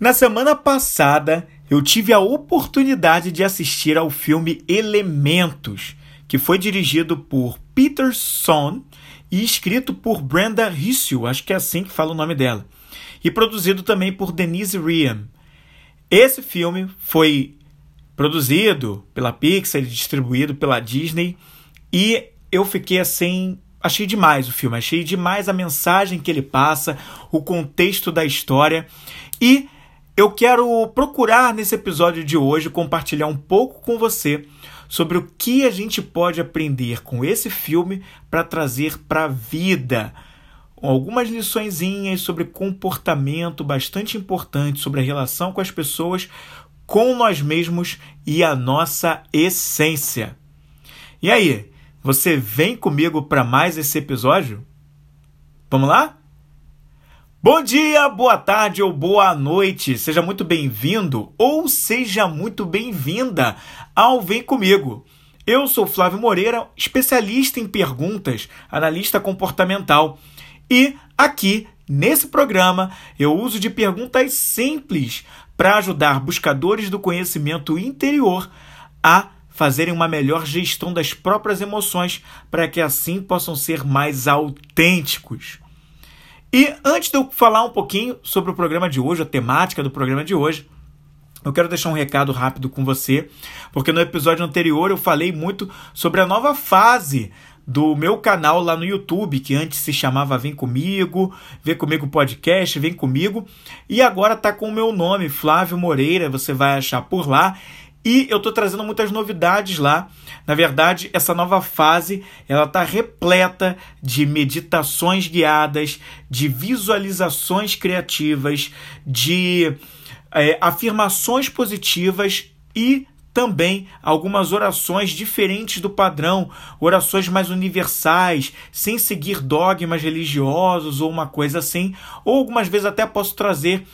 Na semana passada, eu tive a oportunidade de assistir ao filme Elementos, que foi dirigido por Peter Son e escrito por Brenda Hissel, acho que é assim que fala o nome dela, e produzido também por Denise Riam. Esse filme foi produzido pela Pixar e distribuído pela Disney e eu fiquei assim achei demais o filme, achei demais a mensagem que ele passa, o contexto da história e eu quero procurar nesse episódio de hoje compartilhar um pouco com você sobre o que a gente pode aprender com esse filme para trazer para a vida. Algumas liçõezinhas sobre comportamento bastante importantes sobre a relação com as pessoas, com nós mesmos e a nossa essência. E aí, você vem comigo para mais esse episódio? Vamos lá? Bom dia, boa tarde ou boa noite. Seja muito bem-vindo ou seja muito bem-vinda ao Vem Comigo. Eu sou Flávio Moreira, especialista em perguntas, analista comportamental. E aqui, nesse programa, eu uso de perguntas simples para ajudar buscadores do conhecimento interior a fazerem uma melhor gestão das próprias emoções para que assim possam ser mais autênticos. E antes de eu falar um pouquinho sobre o programa de hoje, a temática do programa de hoje, eu quero deixar um recado rápido com você, porque no episódio anterior eu falei muito sobre a nova fase do meu canal lá no YouTube, que antes se chamava Vem Comigo, Vem Comigo Podcast, Vem Comigo, e agora tá com o meu nome, Flávio Moreira, você vai achar por lá. E eu estou trazendo muitas novidades lá. Na verdade, essa nova fase ela está repleta de meditações guiadas, de visualizações criativas, de é, afirmações positivas e também algumas orações diferentes do padrão, orações mais universais, sem seguir dogmas religiosos ou uma coisa assim, ou algumas vezes até posso trazer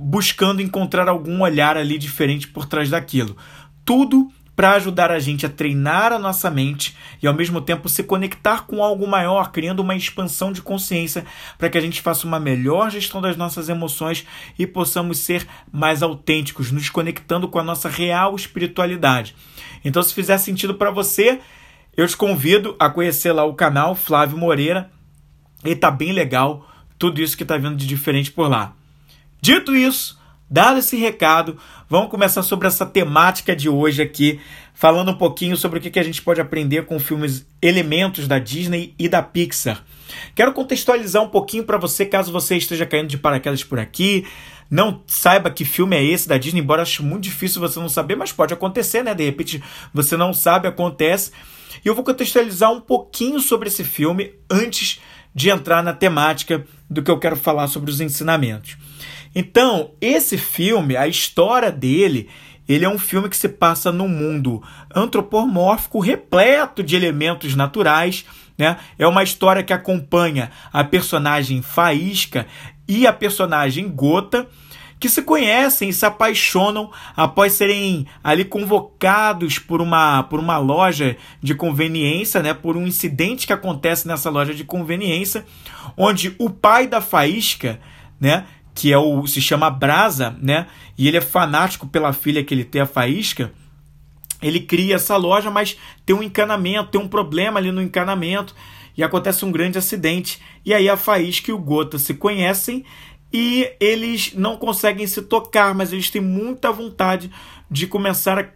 buscando encontrar algum olhar ali diferente por trás daquilo. Tudo para ajudar a gente a treinar a nossa mente e ao mesmo tempo se conectar com algo maior, criando uma expansão de consciência para que a gente faça uma melhor gestão das nossas emoções e possamos ser mais autênticos, nos conectando com a nossa real espiritualidade. Então, se fizer sentido para você, eu te convido a conhecer lá o canal Flávio Moreira e tá bem legal tudo isso que tá vindo de diferente por lá. Dito isso, dado esse recado, vamos começar sobre essa temática de hoje aqui, falando um pouquinho sobre o que a gente pode aprender com filmes elementos da Disney e da Pixar. Quero contextualizar um pouquinho para você, caso você esteja caindo de paraquedas por aqui, não saiba que filme é esse da Disney, embora acho muito difícil você não saber, mas pode acontecer, né? De repente você não sabe, acontece. E eu vou contextualizar um pouquinho sobre esse filme antes de entrar na temática do que eu quero falar sobre os ensinamentos. Então, esse filme, a história dele, ele é um filme que se passa num mundo antropomórfico repleto de elementos naturais. Né? É uma história que acompanha a personagem Faísca e a personagem Gota, que se conhecem e se apaixonam após serem ali convocados por uma, por uma loja de conveniência, né? por um incidente que acontece nessa loja de conveniência, onde o pai da Faísca né, que é o se chama Brasa, né? E ele é fanático pela filha que ele tem, a Faísca. Ele cria essa loja, mas tem um encanamento, tem um problema ali no encanamento e acontece um grande acidente. E aí a Faísca e o Gota se conhecem e eles não conseguem se tocar, mas eles têm muita vontade de começar a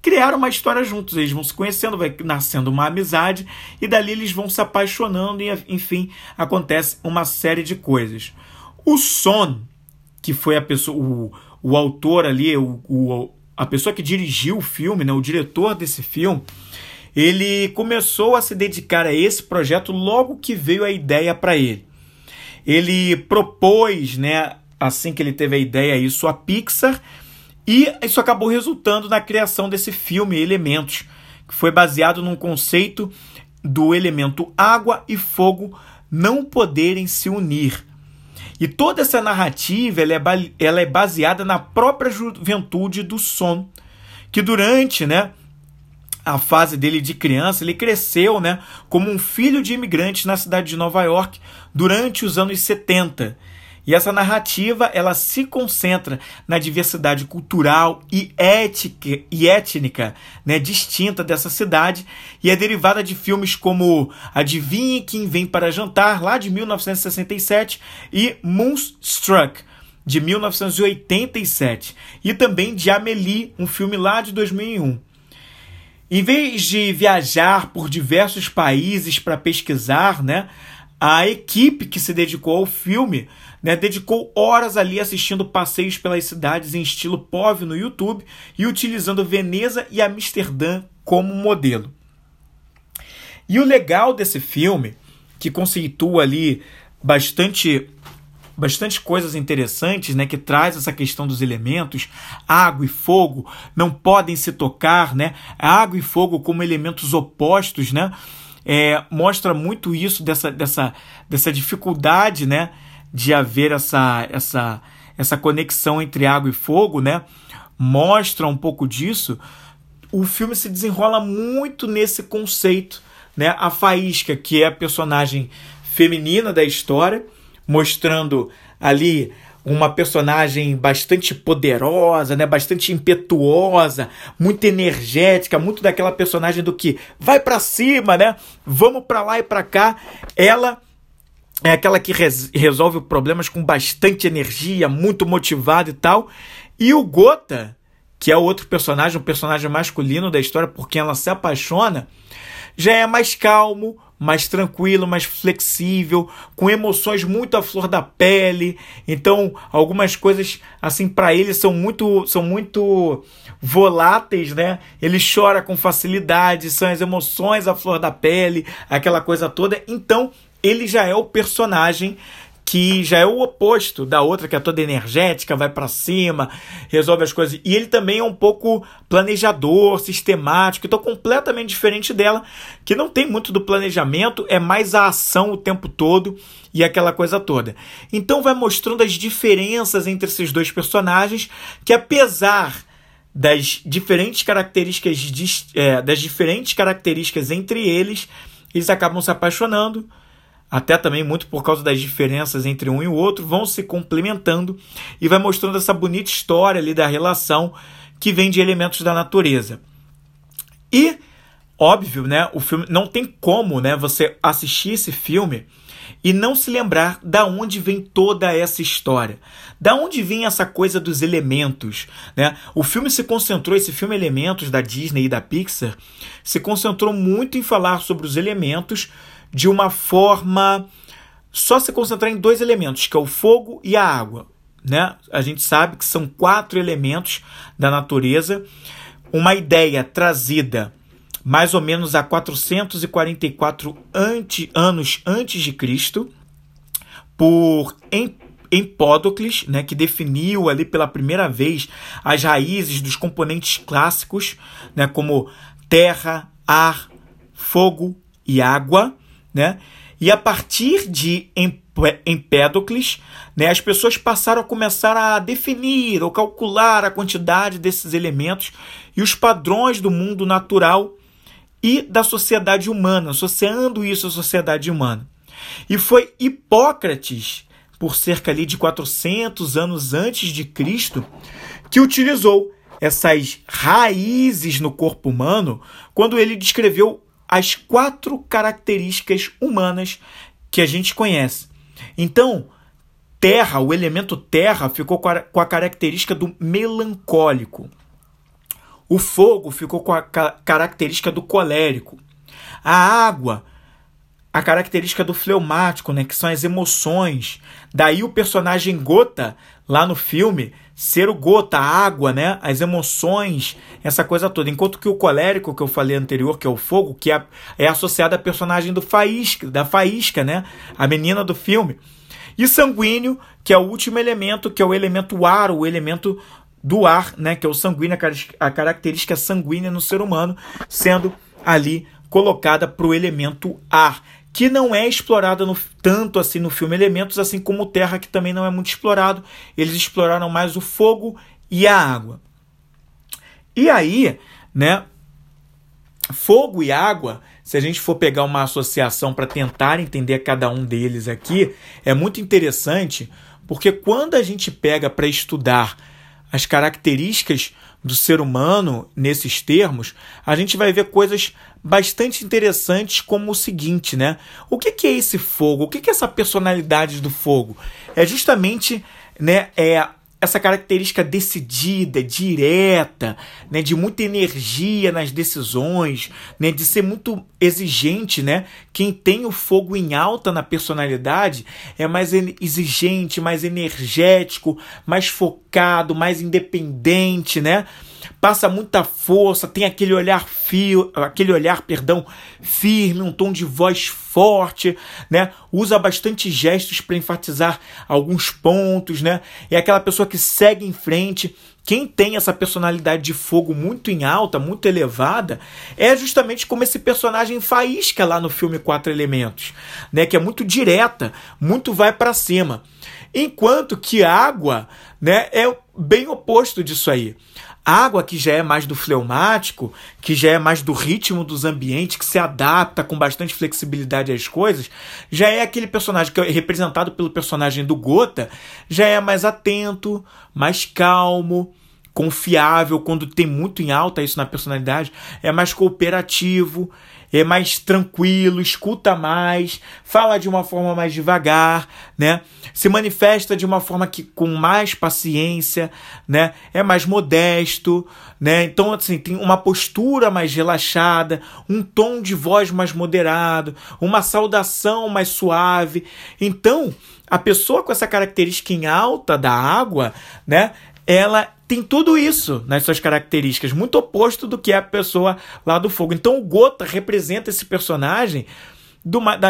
criar uma história juntos. Eles vão se conhecendo, vai nascendo uma amizade e dali eles vão se apaixonando e enfim, acontece uma série de coisas. O Son, que foi a pessoa, o, o autor ali, o, o, a pessoa que dirigiu o filme, né, o diretor desse filme, ele começou a se dedicar a esse projeto logo que veio a ideia para ele. Ele propôs, né, assim que ele teve a ideia, isso a Pixar, e isso acabou resultando na criação desse filme Elementos, que foi baseado num conceito do elemento água e fogo não poderem se unir. E toda essa narrativa ela é, ela é baseada na própria juventude do Son, que durante né, a fase dele de criança, ele cresceu né, como um filho de imigrantes na cidade de Nova York durante os anos 70. E essa narrativa ela se concentra na diversidade cultural e, ética, e étnica né, distinta dessa cidade e é derivada de filmes como Adivinhe Quem Vem para Jantar, lá de 1967, e Moonstruck, de 1987, e também de Amélie, um filme lá de 2001. Em vez de viajar por diversos países para pesquisar, né, a equipe que se dedicou ao filme né, dedicou horas ali assistindo passeios pelas cidades em estilo POV no YouTube e utilizando Veneza e Amsterdã como modelo. E o legal desse filme, que conceitua ali bastante bastante coisas interessantes, né, que traz essa questão dos elementos, água e fogo não podem se tocar, né? Água e fogo como elementos opostos, né? É, mostra muito isso dessa, dessa, dessa dificuldade, né, de haver essa, essa, essa conexão entre água e fogo, né? Mostra um pouco disso. O filme se desenrola muito nesse conceito, né? A Faísca, que é a personagem feminina da história, mostrando ali uma personagem bastante poderosa, né, bastante impetuosa, muito energética, muito daquela personagem do que vai para cima, né? Vamos para lá e para cá. Ela é aquela que res resolve problemas com bastante energia, muito motivado e tal. E o Gota, que é outro personagem, o personagem masculino da história por quem ela se apaixona, já é mais calmo, mais tranquilo, mais flexível, com emoções muito à flor da pele. Então, algumas coisas assim para ele são muito são muito voláteis, né? Ele chora com facilidade, são as emoções à flor da pele, aquela coisa toda. Então, ele já é o personagem que já é o oposto da outra, que é toda energética, vai para cima, resolve as coisas. E ele também é um pouco planejador, sistemático, então completamente diferente dela, que não tem muito do planejamento, é mais a ação o tempo todo e aquela coisa toda. Então vai mostrando as diferenças entre esses dois personagens, que apesar das diferentes características é, das diferentes características entre eles, eles acabam se apaixonando até também muito por causa das diferenças entre um e o outro, vão se complementando e vai mostrando essa bonita história ali da relação que vem de elementos da natureza. E óbvio, né, o filme não tem como, né, você assistir esse filme e não se lembrar da onde vem toda essa história. Da onde vem essa coisa dos elementos, né? O filme se concentrou, esse filme Elementos da Disney e da Pixar, se concentrou muito em falar sobre os elementos de uma forma só se concentrar em dois elementos, que é o fogo e a água. Né? A gente sabe que são quatro elementos da natureza. Uma ideia trazida mais ou menos a 444 ante, anos antes de Cristo por Empódocles, né, que definiu ali pela primeira vez as raízes dos componentes clássicos, né, como terra, ar, fogo e água né? E a partir de Empédocles, né, as pessoas passaram a começar a definir ou calcular a quantidade desses elementos e os padrões do mundo natural e da sociedade humana, associando isso à sociedade humana. E foi Hipócrates, por cerca ali de 400 anos antes de Cristo, que utilizou essas raízes no corpo humano quando ele descreveu as quatro características humanas que a gente conhece. Então, terra, o elemento terra, ficou com a, com a característica do melancólico. O fogo ficou com a característica do colérico. A água, a característica do fleumático, né, que são as emoções. Daí o personagem Gota, lá no filme, ser o gota, a água, né? As emoções, essa coisa toda. Enquanto que o colérico, que eu falei anterior, que é o fogo, que é, é associado à personagem do Faísca, da Faísca, né? A menina do filme. E sanguíneo, que é o último elemento, que é o elemento ar, o elemento do ar, né? Que é o sanguíneo, a característica sanguínea no ser humano, sendo ali colocada para o elemento ar que não é explorada no, tanto assim no filme Elementos, assim como Terra, que também não é muito explorado. Eles exploraram mais o fogo e a água. E aí, né, fogo e água se a gente for pegar uma associação para tentar entender cada um deles aqui, é muito interessante, porque quando a gente pega para estudar as características do ser humano nesses termos, a gente vai ver coisas bastante interessantes como o seguinte, né? O que, é esse fogo? O que, que é essa personalidade do fogo? É justamente né, é essa característica decidida, direta, né, de muita energia nas decisões, né, de ser muito exigente, né? Quem tem o fogo em alta na personalidade é mais exigente, mais energético, mais focado, mais independente, né? Passa muita força, tem aquele olhar fio, aquele olhar, perdão, firme, um tom de voz forte, né? Usa bastante gestos para enfatizar alguns pontos, né? É aquela pessoa que segue em frente. Quem tem essa personalidade de fogo muito em alta, muito elevada, é justamente como esse personagem faísca lá no filme Quatro Elementos, né? Que é muito direta, muito vai para cima. Enquanto que água, né, é bem oposto disso aí. Água, que já é mais do fleumático, que já é mais do ritmo dos ambientes, que se adapta com bastante flexibilidade às coisas, já é aquele personagem que é representado pelo personagem do Gota, já é mais atento, mais calmo, confiável, quando tem muito em alta isso na personalidade, é mais cooperativo, é mais tranquilo, escuta mais, fala de uma forma mais devagar, né? Se manifesta de uma forma que com mais paciência, né? É mais modesto, né? Então assim, tem uma postura mais relaxada, um tom de voz mais moderado, uma saudação mais suave. Então, a pessoa com essa característica em alta da água, né? Ela tem tudo isso nas suas características, muito oposto do que é a pessoa lá do fogo. Então o Gota representa esse personagem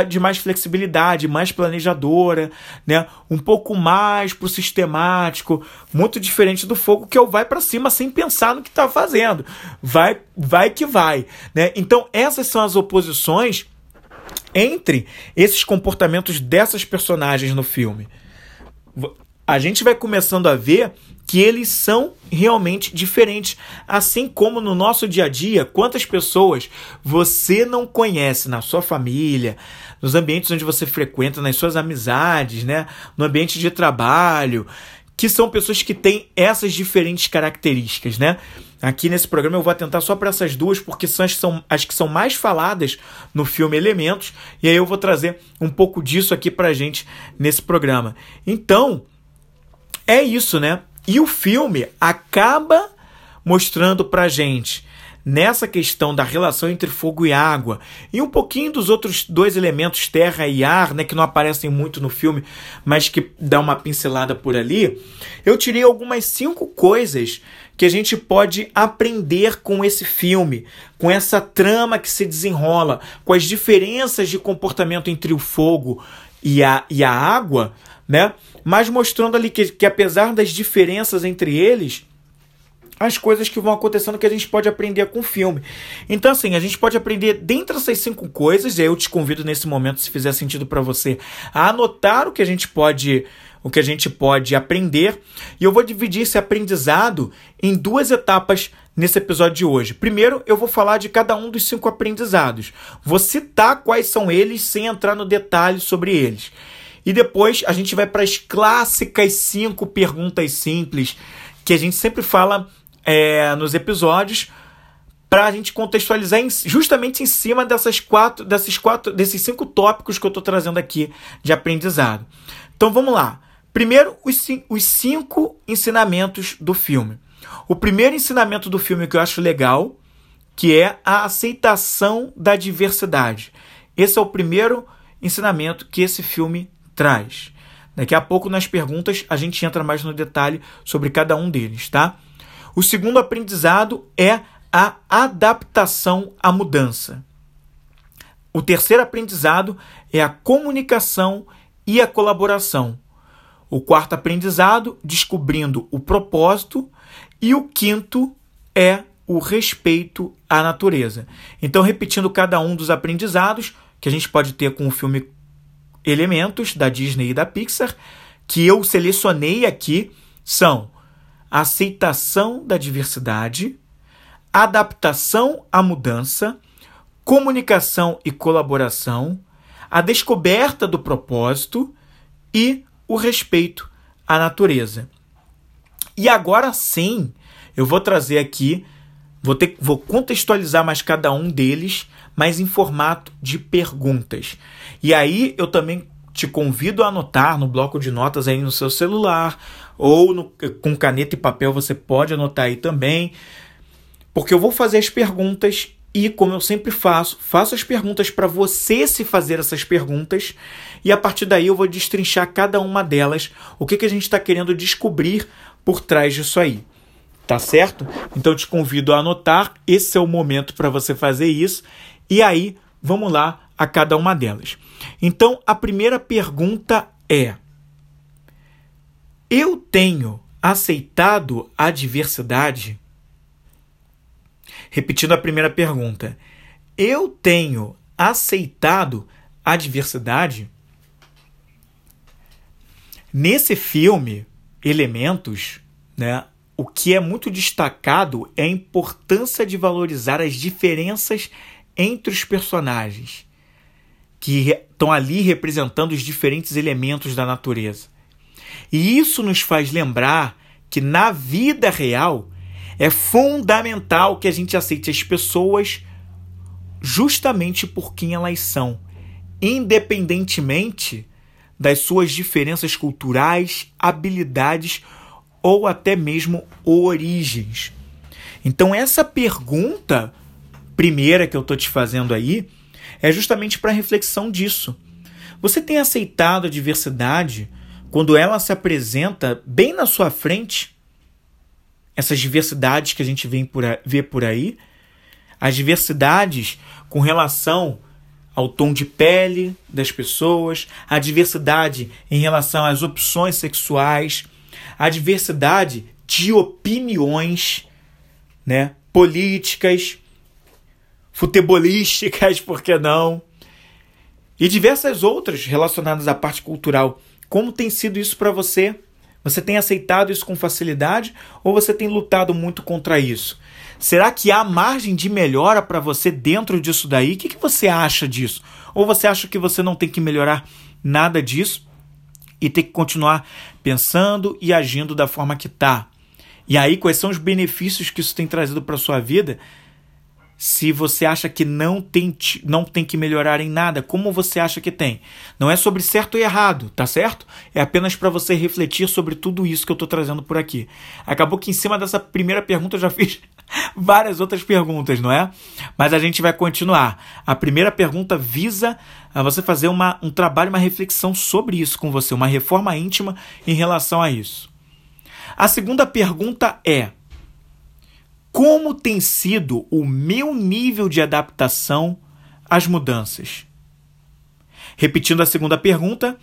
de mais flexibilidade, mais planejadora, né? um pouco mais pro sistemático, muito diferente do fogo que é o vai para cima sem pensar no que está fazendo. Vai, vai que vai. Né? Então essas são as oposições entre esses comportamentos dessas personagens no filme. A gente vai começando a ver que eles são realmente diferentes. Assim como no nosso dia a dia, quantas pessoas você não conhece na sua família, nos ambientes onde você frequenta, nas suas amizades, né? no ambiente de trabalho, que são pessoas que têm essas diferentes características, né? Aqui nesse programa eu vou atentar só para essas duas, porque são as, são as que são mais faladas no filme Elementos, e aí eu vou trazer um pouco disso aqui para gente nesse programa. Então, é isso, né? E o filme acaba mostrando pra gente nessa questão da relação entre fogo e água e um pouquinho dos outros dois elementos, terra e ar, né, que não aparecem muito no filme, mas que dá uma pincelada por ali, eu tirei algumas cinco coisas que a gente pode aprender com esse filme, com essa trama que se desenrola, com as diferenças de comportamento entre o fogo e a, e a água, né? Mas mostrando ali que, que apesar das diferenças entre eles, as coisas que vão acontecendo que a gente pode aprender com o filme. Então, assim, a gente pode aprender dentre essas cinco coisas, e eu te convido nesse momento, se fizer sentido para você, a anotar o que a gente pode o que a gente pode aprender. E eu vou dividir esse aprendizado em duas etapas nesse episódio de hoje. Primeiro, eu vou falar de cada um dos cinco aprendizados. Vou citar quais são eles sem entrar no detalhe sobre eles. E depois a gente vai para as clássicas cinco perguntas simples que a gente sempre fala é, nos episódios para a gente contextualizar em, justamente em cima dessas quatro, desses quatro, desses cinco tópicos que eu estou trazendo aqui de aprendizado. Então vamos lá. Primeiro, os, os cinco ensinamentos do filme. O primeiro ensinamento do filme que eu acho legal, que é a aceitação da diversidade. Esse é o primeiro ensinamento que esse filme traz. Daqui a pouco, nas perguntas, a gente entra mais no detalhe sobre cada um deles, tá? O segundo aprendizado é a adaptação à mudança. O terceiro aprendizado é a comunicação e a colaboração. O quarto aprendizado, descobrindo o propósito. E o quinto é o respeito à natureza. Então, repetindo cada um dos aprendizados que a gente pode ter com o filme elementos da Disney e da Pixar que eu selecionei aqui são aceitação da diversidade, adaptação à mudança, comunicação e colaboração, a descoberta do propósito e o respeito à natureza. E agora sim, eu vou trazer aqui, vou, ter, vou contextualizar mais cada um deles, mas em formato de perguntas. E aí eu também te convido a anotar no bloco de notas aí no seu celular ou no, com caneta e papel você pode anotar aí também, porque eu vou fazer as perguntas e como eu sempre faço, faço as perguntas para você se fazer essas perguntas e a partir daí eu vou destrinchar cada uma delas, o que, que a gente está querendo descobrir por trás disso aí. Tá certo? Então te convido a anotar, esse é o momento para você fazer isso. E aí, vamos lá a cada uma delas. Então, a primeira pergunta é: Eu tenho aceitado a diversidade? Repetindo a primeira pergunta: Eu tenho aceitado a diversidade? Nesse filme, Elementos, né, o que é muito destacado é a importância de valorizar as diferenças entre os personagens que estão ali representando os diferentes elementos da natureza. E isso nos faz lembrar que na vida real é fundamental que a gente aceite as pessoas justamente por quem elas são, independentemente das suas diferenças culturais, habilidades ou até mesmo origens. Então, essa pergunta primeira que eu estou te fazendo aí é justamente para reflexão disso. Você tem aceitado a diversidade quando ela se apresenta bem na sua frente? Essas diversidades que a gente vê por, vê por aí? As diversidades com relação ao tom de pele das pessoas, a diversidade em relação às opções sexuais, a diversidade de opiniões, né, políticas, futebolísticas, por que não? E diversas outras relacionadas à parte cultural. Como tem sido isso para você? Você tem aceitado isso com facilidade ou você tem lutado muito contra isso? Será que há margem de melhora para você dentro disso daí? O que, que você acha disso? Ou você acha que você não tem que melhorar nada disso e tem que continuar pensando e agindo da forma que está? E aí, quais são os benefícios que isso tem trazido para sua vida? Se você acha que não tem, não tem que melhorar em nada, como você acha que tem? Não é sobre certo e errado, tá certo? É apenas para você refletir sobre tudo isso que eu estou trazendo por aqui. Acabou que em cima dessa primeira pergunta eu já fiz várias outras perguntas, não é? Mas a gente vai continuar. A primeira pergunta visa a você fazer uma, um trabalho, uma reflexão sobre isso com você, uma reforma íntima em relação a isso. A segunda pergunta é como tem sido o meu nível de adaptação às mudanças? Repetindo a segunda pergunta,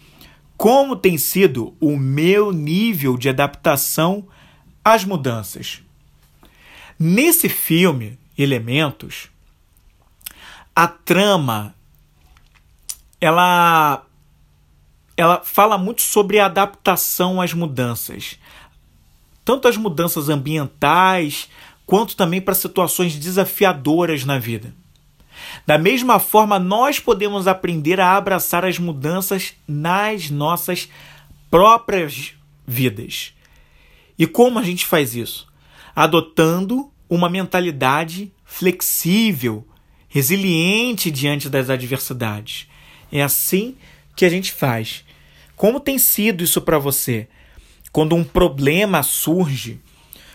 como tem sido o meu nível de adaptação às mudanças? Nesse filme, Elementos, a trama ela ela fala muito sobre a adaptação às mudanças. Tanto as mudanças ambientais, quanto também para situações desafiadoras na vida. Da mesma forma, nós podemos aprender a abraçar as mudanças nas nossas próprias vidas. E como a gente faz isso? Adotando uma mentalidade flexível, resiliente diante das adversidades. É assim que a gente faz. Como tem sido isso para você? Quando um problema surge,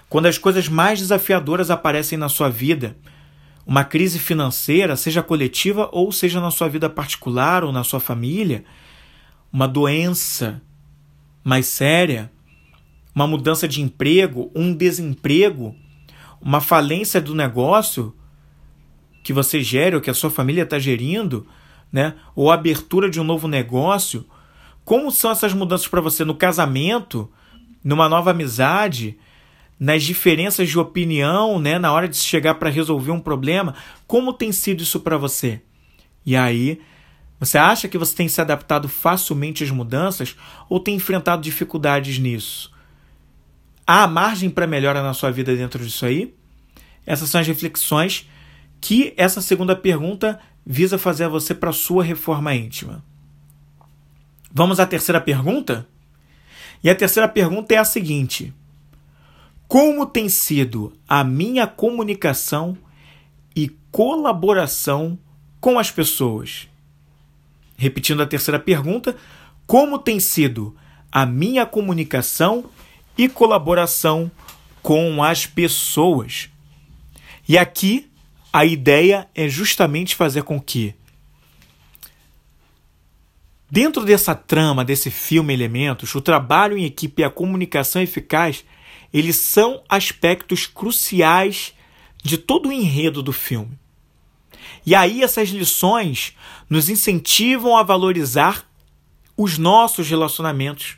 quando as coisas mais desafiadoras aparecem na sua vida, uma crise financeira, seja coletiva ou seja na sua vida particular ou na sua família, uma doença mais séria, uma mudança de emprego, um desemprego, uma falência do negócio que você gere ou que a sua família está gerindo, né? ou a abertura de um novo negócio. Como são essas mudanças para você no casamento, numa nova amizade, nas diferenças de opinião, né, na hora de chegar para resolver um problema, como tem sido isso para você? E aí, você acha que você tem se adaptado facilmente às mudanças ou tem enfrentado dificuldades nisso? Há margem para melhora na sua vida dentro disso aí? Essas são as reflexões que essa segunda pergunta visa fazer a você para sua reforma íntima. Vamos à terceira pergunta? E a terceira pergunta é a seguinte: Como tem sido a minha comunicação e colaboração com as pessoas? Repetindo a terceira pergunta, como tem sido a minha comunicação e colaboração com as pessoas? E aqui a ideia é justamente fazer com que Dentro dessa trama, desse filme Elementos, o trabalho em equipe e a comunicação eficaz, eles são aspectos cruciais de todo o enredo do filme. E aí essas lições nos incentivam a valorizar os nossos relacionamentos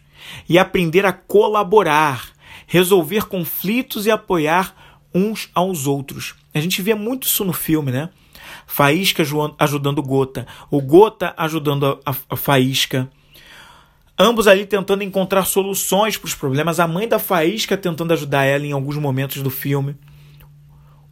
e aprender a colaborar, resolver conflitos e apoiar uns aos outros. A gente vê muito isso no filme, né? Faísca ajudando Gota, o Gota ajudando a, a Faísca. Ambos ali tentando encontrar soluções para os problemas. A mãe da Faísca tentando ajudar ela em alguns momentos do filme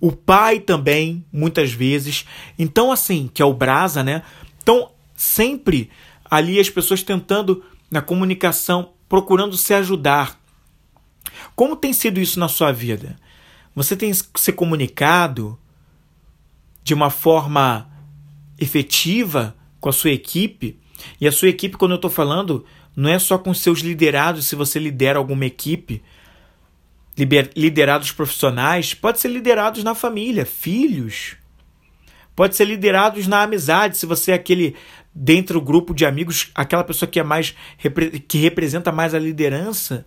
o pai também, muitas vezes. Então, assim, que é o Brasa, né? Então, sempre ali as pessoas tentando, na comunicação, procurando se ajudar. Como tem sido isso na sua vida? Você tem se comunicado de uma forma efetiva com a sua equipe? E a sua equipe, quando eu estou falando, não é só com seus liderados, se você lidera alguma equipe, liderados profissionais, pode ser liderados na família, filhos. Pode ser liderados na amizade, se você é aquele dentro do grupo de amigos, aquela pessoa que é mais que representa mais a liderança,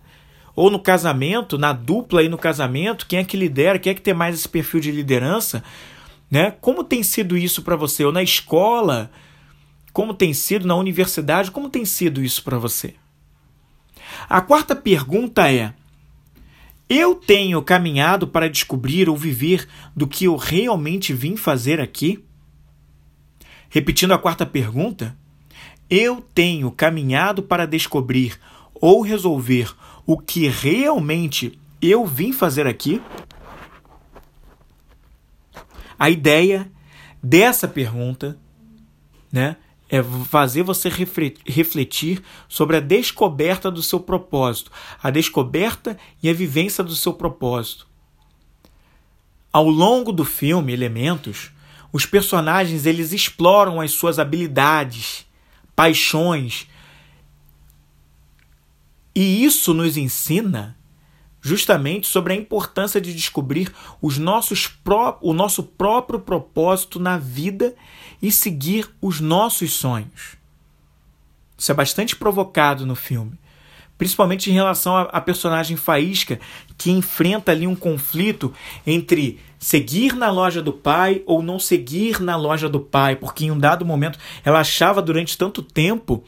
ou no casamento, na dupla e no casamento, quem é que lidera, quem é que tem mais esse perfil de liderança, né? Como tem sido isso para você ou na escola? Como tem sido na universidade? Como tem sido isso para você? A quarta pergunta é: eu tenho caminhado para descobrir ou viver do que eu realmente vim fazer aqui? Repetindo a quarta pergunta, eu tenho caminhado para descobrir ou resolver o que realmente eu vim fazer aqui? A ideia dessa pergunta, né, é fazer você refletir sobre a descoberta do seu propósito, a descoberta e a vivência do seu propósito. Ao longo do filme Elementos, os personagens eles exploram as suas habilidades, paixões, e isso nos ensina justamente sobre a importância de descobrir os nossos pró o nosso próprio propósito na vida e seguir os nossos sonhos. Isso é bastante provocado no filme, principalmente em relação à personagem Faísca, que enfrenta ali um conflito entre seguir na loja do pai ou não seguir na loja do pai, porque em um dado momento ela achava durante tanto tempo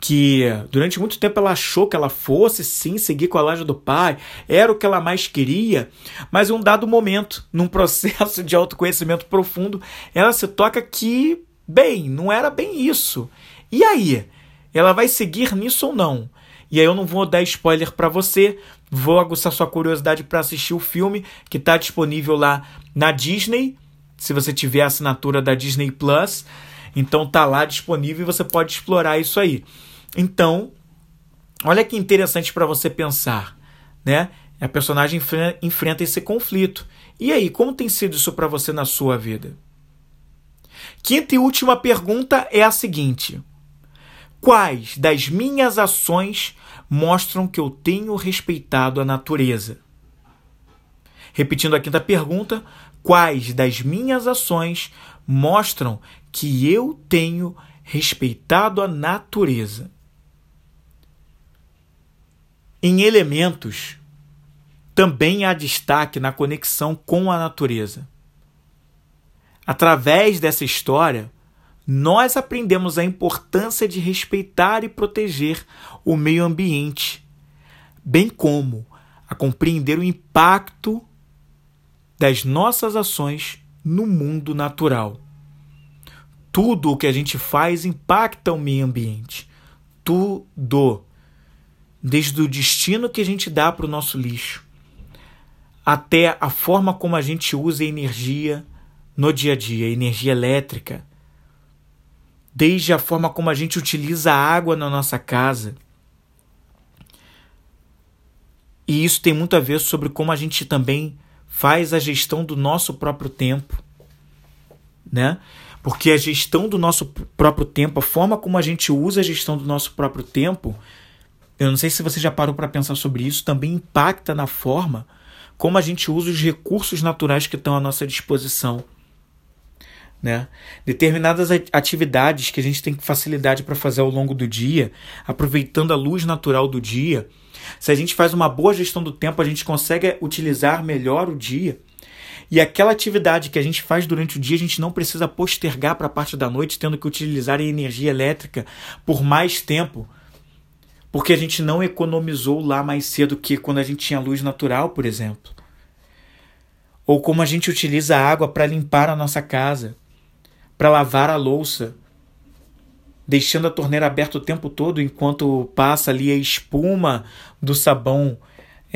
que durante muito tempo ela achou que ela fosse sim seguir com a loja do pai, era o que ela mais queria, mas em um dado momento, num processo de autoconhecimento profundo, ela se toca que, bem, não era bem isso. E aí? Ela vai seguir nisso ou não? E aí eu não vou dar spoiler para você, vou aguçar sua curiosidade para assistir o filme que está disponível lá na Disney, se você tiver a assinatura da Disney Plus. Então tá lá disponível e você pode explorar isso aí. Então, olha que interessante para você pensar, né? A personagem enfrenta esse conflito. E aí, como tem sido isso para você na sua vida? Quinta e última pergunta é a seguinte: Quais das minhas ações mostram que eu tenho respeitado a natureza? Repetindo a quinta pergunta, quais das minhas ações mostram que eu tenho respeitado a natureza? Em elementos, também há destaque na conexão com a natureza. Através dessa história, nós aprendemos a importância de respeitar e proteger o meio ambiente, bem como a compreender o impacto das nossas ações no mundo natural. Tudo o que a gente faz impacta o meio ambiente. Tudo desde o destino que a gente dá para o nosso lixo, até a forma como a gente usa energia no dia a dia, energia elétrica, desde a forma como a gente utiliza a água na nossa casa. E isso tem muito a ver sobre como a gente também faz a gestão do nosso próprio tempo, né? Porque a gestão do nosso próprio tempo, a forma como a gente usa a gestão do nosso próprio tempo, eu não sei se você já parou para pensar sobre isso, também impacta na forma como a gente usa os recursos naturais que estão à nossa disposição. Né? Determinadas atividades que a gente tem facilidade para fazer ao longo do dia, aproveitando a luz natural do dia, se a gente faz uma boa gestão do tempo, a gente consegue utilizar melhor o dia. E aquela atividade que a gente faz durante o dia, a gente não precisa postergar para a parte da noite, tendo que utilizar a energia elétrica por mais tempo, porque a gente não economizou lá mais cedo que quando a gente tinha luz natural, por exemplo. Ou como a gente utiliza a água para limpar a nossa casa, para lavar a louça, deixando a torneira aberta o tempo todo enquanto passa ali a espuma do sabão,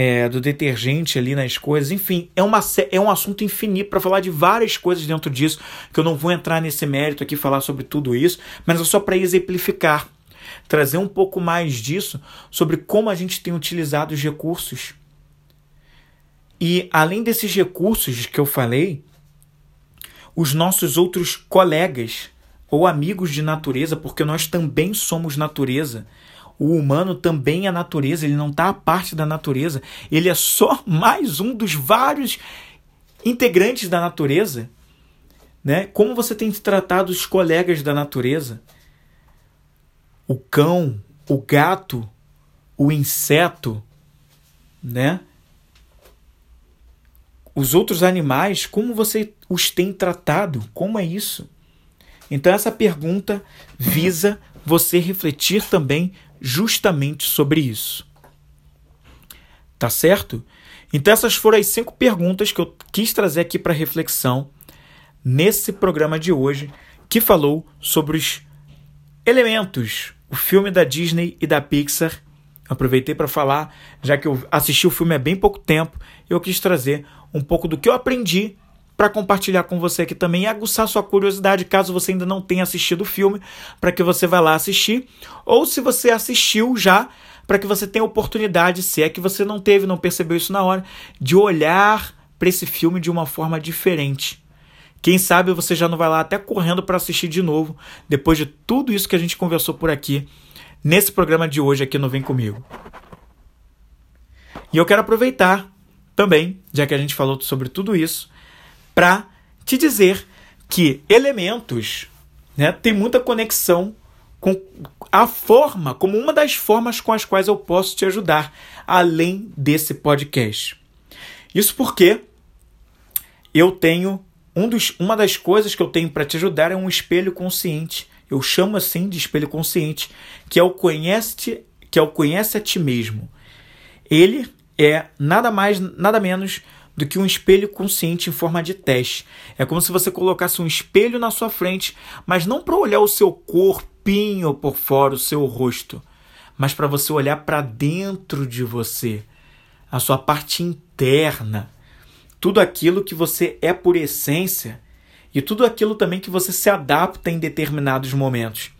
é, do detergente ali nas coisas. Enfim, é, uma, é um assunto infinito para falar de várias coisas dentro disso, que eu não vou entrar nesse mérito aqui, falar sobre tudo isso, mas é só para exemplificar, trazer um pouco mais disso sobre como a gente tem utilizado os recursos. E além desses recursos que eu falei, os nossos outros colegas ou amigos de natureza, porque nós também somos natureza. O humano também é natureza, ele não está a parte da natureza, ele é só mais um dos vários integrantes da natureza. Né? Como você tem tratado os colegas da natureza? O cão, o gato, o inseto, né? Os outros animais, como você os tem tratado? Como é isso? Então, essa pergunta visa você refletir também justamente sobre isso. Tá certo? Então, essas foram as cinco perguntas que eu quis trazer aqui para reflexão nesse programa de hoje, que falou sobre os elementos, o filme da Disney e da Pixar. aproveitei para falar, já que eu assisti o filme há bem pouco tempo, eu quis trazer um pouco do que eu aprendi para compartilhar com você aqui também e aguçar sua curiosidade caso você ainda não tenha assistido o filme, para que você vá lá assistir, ou se você assistiu já, para que você tenha oportunidade, se é que você não teve, não percebeu isso na hora, de olhar para esse filme de uma forma diferente. Quem sabe você já não vai lá até correndo para assistir de novo, depois de tudo isso que a gente conversou por aqui, nesse programa de hoje aqui no Vem Comigo. E eu quero aproveitar também, já que a gente falou sobre tudo isso, para te dizer que elementos né, tem muita conexão com a forma, como uma das formas com as quais eu posso te ajudar, além desse podcast. Isso porque eu tenho um dos, uma das coisas que eu tenho para te ajudar é um espelho consciente. Eu chamo assim de espelho consciente, que é o conhece, que é o conhece a ti mesmo. Ele é nada mais, nada menos do que um espelho consciente em forma de teste. É como se você colocasse um espelho na sua frente, mas não para olhar o seu corpinho por fora, o seu rosto, mas para você olhar para dentro de você, a sua parte interna, tudo aquilo que você é por essência e tudo aquilo também que você se adapta em determinados momentos.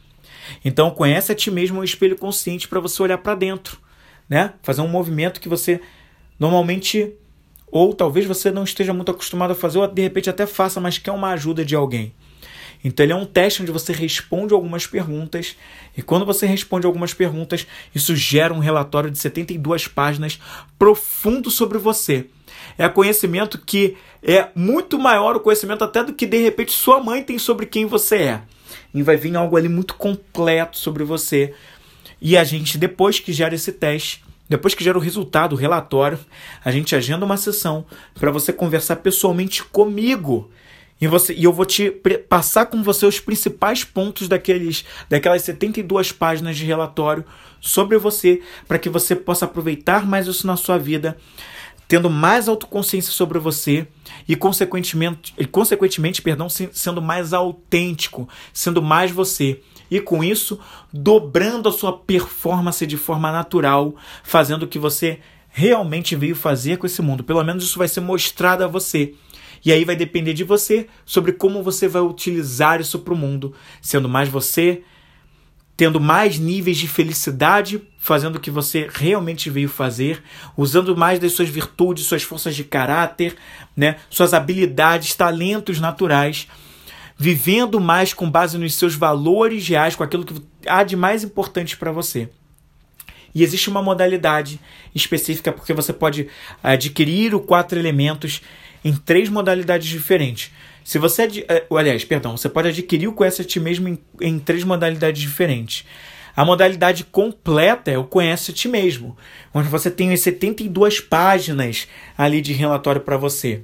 Então, conhece a ti mesmo um espelho consciente para você olhar para dentro, né? Fazer um movimento que você normalmente ou talvez você não esteja muito acostumado a fazer, ou de repente até faça, mas quer uma ajuda de alguém. Então ele é um teste onde você responde algumas perguntas, e quando você responde algumas perguntas, isso gera um relatório de 72 páginas profundo sobre você. É conhecimento que é muito maior o conhecimento até do que de repente sua mãe tem sobre quem você é. E vai vir algo ali muito completo sobre você. E a gente, depois que gera esse teste, depois que gera o resultado, o relatório, a gente agenda uma sessão para você conversar pessoalmente comigo. E, você, e eu vou te passar com você os principais pontos daqueles, daquelas 72 páginas de relatório sobre você, para que você possa aproveitar mais isso na sua vida, tendo mais autoconsciência sobre você e, consequentemente, consequentemente perdão, sendo mais autêntico, sendo mais você e com isso dobrando a sua performance de forma natural, fazendo o que você realmente veio fazer com esse mundo. Pelo menos isso vai ser mostrado a você. E aí vai depender de você sobre como você vai utilizar isso para o mundo, sendo mais você, tendo mais níveis de felicidade, fazendo o que você realmente veio fazer, usando mais das suas virtudes, suas forças de caráter, né, suas habilidades, talentos naturais, vivendo mais com base nos seus valores reais, com aquilo que há de mais importante para você. E existe uma modalidade específica porque você pode adquirir os quatro elementos em três modalidades diferentes. Se você, eh, aliás, perdão, você pode adquirir o Conhece a Ti Mesmo em, em três modalidades diferentes. A modalidade completa é o Conhece a Ti Mesmo, onde você tem as 72 páginas ali de relatório para você.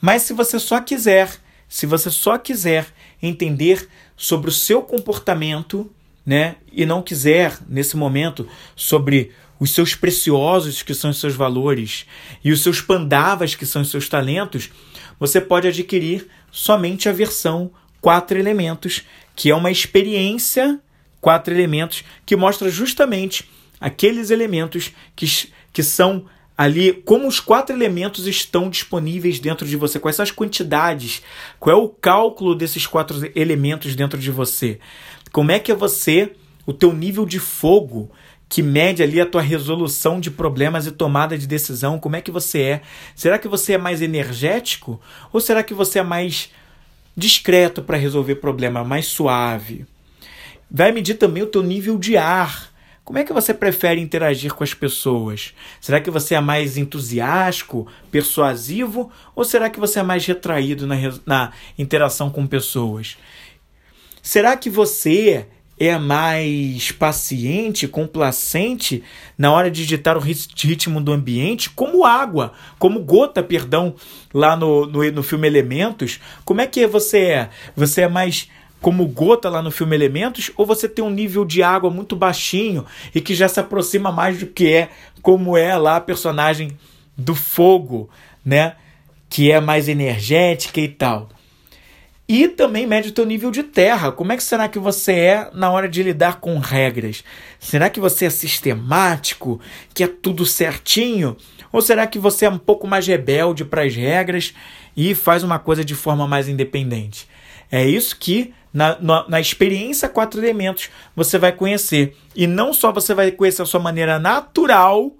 Mas se você só quiser, se você só quiser entender sobre o seu comportamento, né, e não quiser nesse momento sobre os seus preciosos, que são os seus valores, e os seus pandavas, que são os seus talentos, você pode adquirir somente a versão quatro elementos, que é uma experiência quatro elementos que mostra justamente aqueles elementos que, que são ali, como os quatro elementos estão disponíveis dentro de você, quais são as quantidades, qual é o cálculo desses quatro elementos dentro de você, como é que é você, o teu nível de fogo, que mede ali a tua resolução de problemas e tomada de decisão, como é que você é? Será que você é mais energético ou será que você é mais discreto para resolver problema, mais suave? Vai medir também o teu nível de ar. Como é que você prefere interagir com as pessoas? Será que você é mais entusiástico, persuasivo ou será que você é mais retraído na, na interação com pessoas? Será que você é mais paciente, complacente na hora de digitar o ritmo do ambiente, como água, como gota, perdão, lá no, no, no filme Elementos. Como é que você é? Você é mais como gota lá no filme Elementos, ou você tem um nível de água muito baixinho e que já se aproxima mais do que é, como é lá a personagem do fogo, né? Que é mais energética e tal. E também mede o teu nível de terra. Como é que será que você é na hora de lidar com regras? Será que você é sistemático, que é tudo certinho? Ou será que você é um pouco mais rebelde para as regras e faz uma coisa de forma mais independente? É isso que na, na, na, experiência quatro elementos você vai conhecer. E não só você vai conhecer a sua maneira natural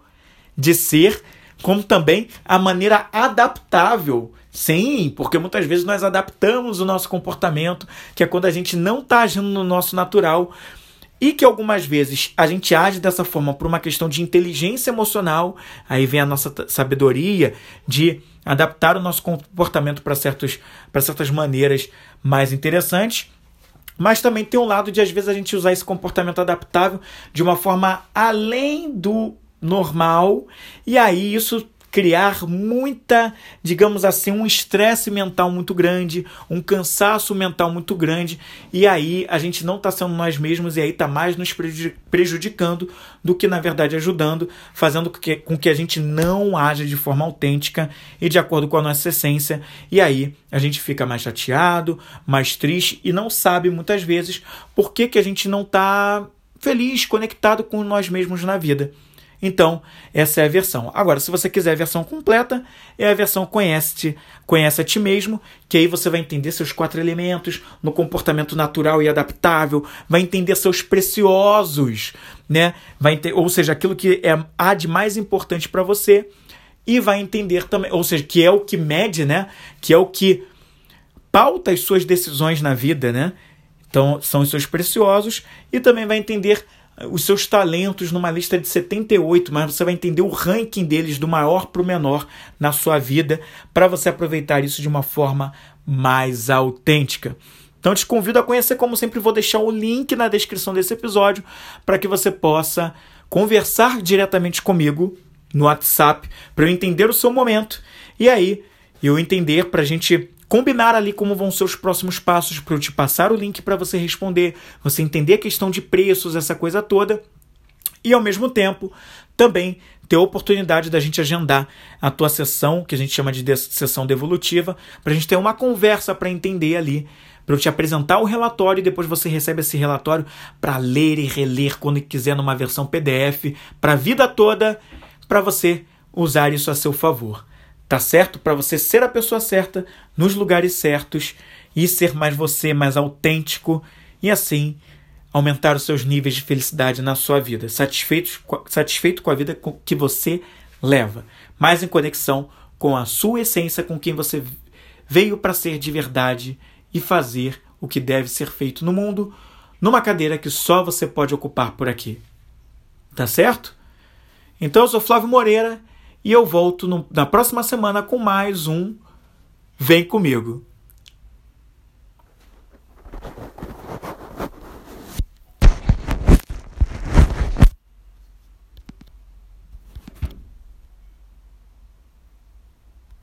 de ser, como também a maneira adaptável Sim, porque muitas vezes nós adaptamos o nosso comportamento, que é quando a gente não está agindo no nosso natural, e que algumas vezes a gente age dessa forma por uma questão de inteligência emocional, aí vem a nossa sabedoria de adaptar o nosso comportamento para certas maneiras mais interessantes. Mas também tem um lado de às vezes a gente usar esse comportamento adaptável de uma forma além do normal, e aí isso criar muita, digamos assim, um estresse mental muito grande, um cansaço mental muito grande, e aí a gente não está sendo nós mesmos e aí está mais nos prejudicando do que na verdade ajudando, fazendo com que a gente não haja de forma autêntica e de acordo com a nossa essência, e aí a gente fica mais chateado, mais triste e não sabe muitas vezes por que, que a gente não está feliz, conectado com nós mesmos na vida. Então, essa é a versão. Agora, se você quiser a versão completa, é a versão conhece, conhece a ti mesmo, que aí você vai entender seus quatro elementos no comportamento natural e adaptável, vai entender seus preciosos, né? Vai ou seja, aquilo que é há de mais importante para você e vai entender também, ou seja, que é o que mede, né? Que é o que pauta as suas decisões na vida, né? Então, são os seus preciosos e também vai entender os seus talentos numa lista de 78, mas você vai entender o ranking deles do maior para o menor na sua vida para você aproveitar isso de uma forma mais autêntica. Então te convido a conhecer, como sempre, vou deixar o link na descrição desse episódio para que você possa conversar diretamente comigo no WhatsApp para eu entender o seu momento e aí eu entender para a gente combinar ali como vão ser os próximos passos para eu te passar o link para você responder, você entender a questão de preços, essa coisa toda. E ao mesmo tempo, também ter a oportunidade da gente agendar a tua sessão, que a gente chama de, de sessão devolutiva, para a gente ter uma conversa para entender ali, para eu te apresentar o relatório e depois você recebe esse relatório para ler e reler quando quiser numa versão PDF, para a vida toda, para você usar isso a seu favor. Tá certo? Para você ser a pessoa certa, nos lugares certos e ser mais você, mais autêntico e assim aumentar os seus níveis de felicidade na sua vida, satisfeito, satisfeito com a vida que você leva, mais em conexão com a sua essência, com quem você veio para ser de verdade e fazer o que deve ser feito no mundo, numa cadeira que só você pode ocupar por aqui. Tá certo? Então eu sou Flávio Moreira e eu volto no, na próxima semana com mais um Vem comigo.